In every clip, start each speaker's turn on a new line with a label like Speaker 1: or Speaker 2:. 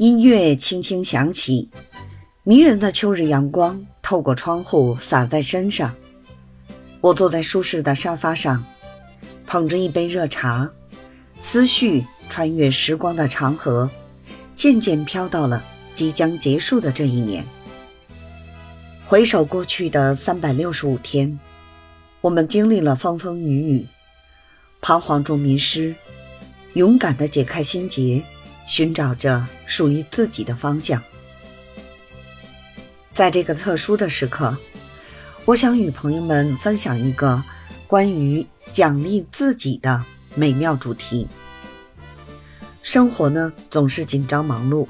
Speaker 1: 音乐轻轻响起，迷人的秋日阳光透过窗户洒在身上。我坐在舒适的沙发上，捧着一杯热茶，思绪穿越时光的长河，渐渐飘到了即将结束的这一年。回首过去的三百六十五天，我们经历了风风雨雨，彷徨中迷失，勇敢地解开心结。寻找着属于自己的方向。在这个特殊的时刻，我想与朋友们分享一个关于奖励自己的美妙主题。生活呢总是紧张忙碌，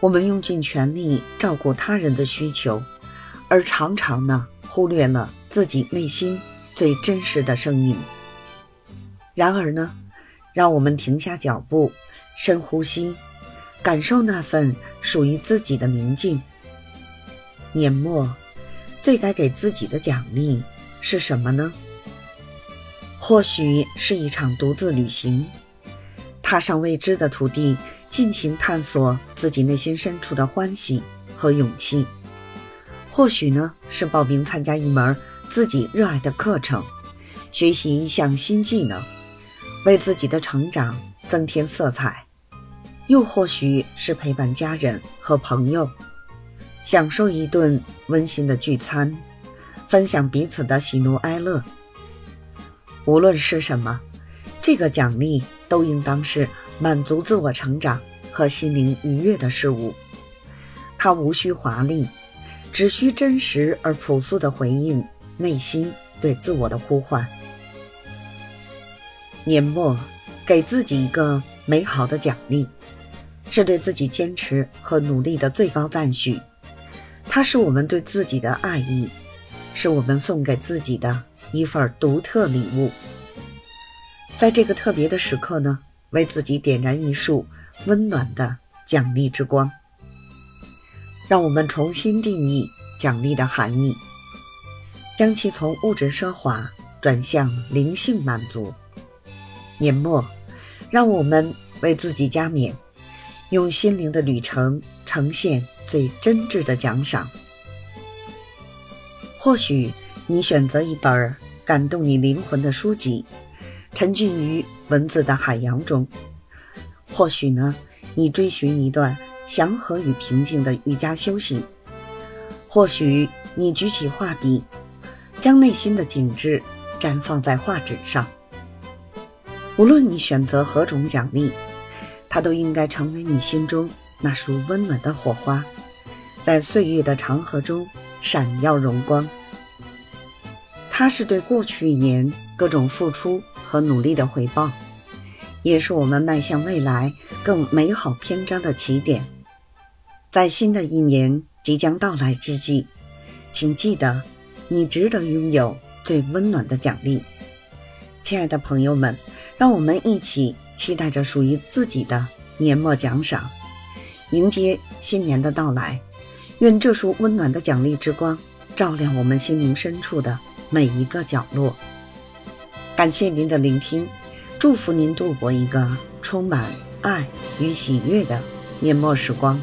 Speaker 1: 我们用尽全力照顾他人的需求，而常常呢忽略了自己内心最真实的声音。然而呢，让我们停下脚步。深呼吸，感受那份属于自己的宁静。年末，最该给自己的奖励是什么呢？或许是一场独自旅行，踏上未知的土地，尽情探索自己内心深处的欢喜和勇气。或许呢，是报名参加一门自己热爱的课程，学习一项新技能，为自己的成长增添色彩。又或许是陪伴家人和朋友，享受一顿温馨的聚餐，分享彼此的喜怒哀乐。无论是什么，这个奖励都应当是满足自我成长和心灵愉悦的事物。它无需华丽，只需真实而朴素的回应内心对自我的呼唤。年末，给自己一个美好的奖励。是对自己坚持和努力的最高赞许，它是我们对自己的爱意，是我们送给自己的一份独特礼物。在这个特别的时刻呢，为自己点燃一束温暖的奖励之光。让我们重新定义奖励的含义，将其从物质奢华转向灵性满足。年末，让我们为自己加冕。用心灵的旅程呈现最真挚的奖赏。或许你选择一本感动你灵魂的书籍，沉浸于文字的海洋中；或许呢，你追寻一段祥和与平静的瑜伽修行；或许你举起画笔，将内心的景致绽放在画纸上。无论你选择何种奖励。它都应该成为你心中那束温暖的火花，在岁月的长河中闪耀荣光。它是对过去一年各种付出和努力的回报，也是我们迈向未来更美好篇章的起点。在新的一年即将到来之际，请记得，你值得拥有最温暖的奖励。亲爱的朋友们，让我们一起。期待着属于自己的年末奖赏，迎接新年的到来。愿这束温暖的奖励之光，照亮我们心灵深处的每一个角落。感谢您的聆听，祝福您度过一个充满爱与喜悦的年末时光。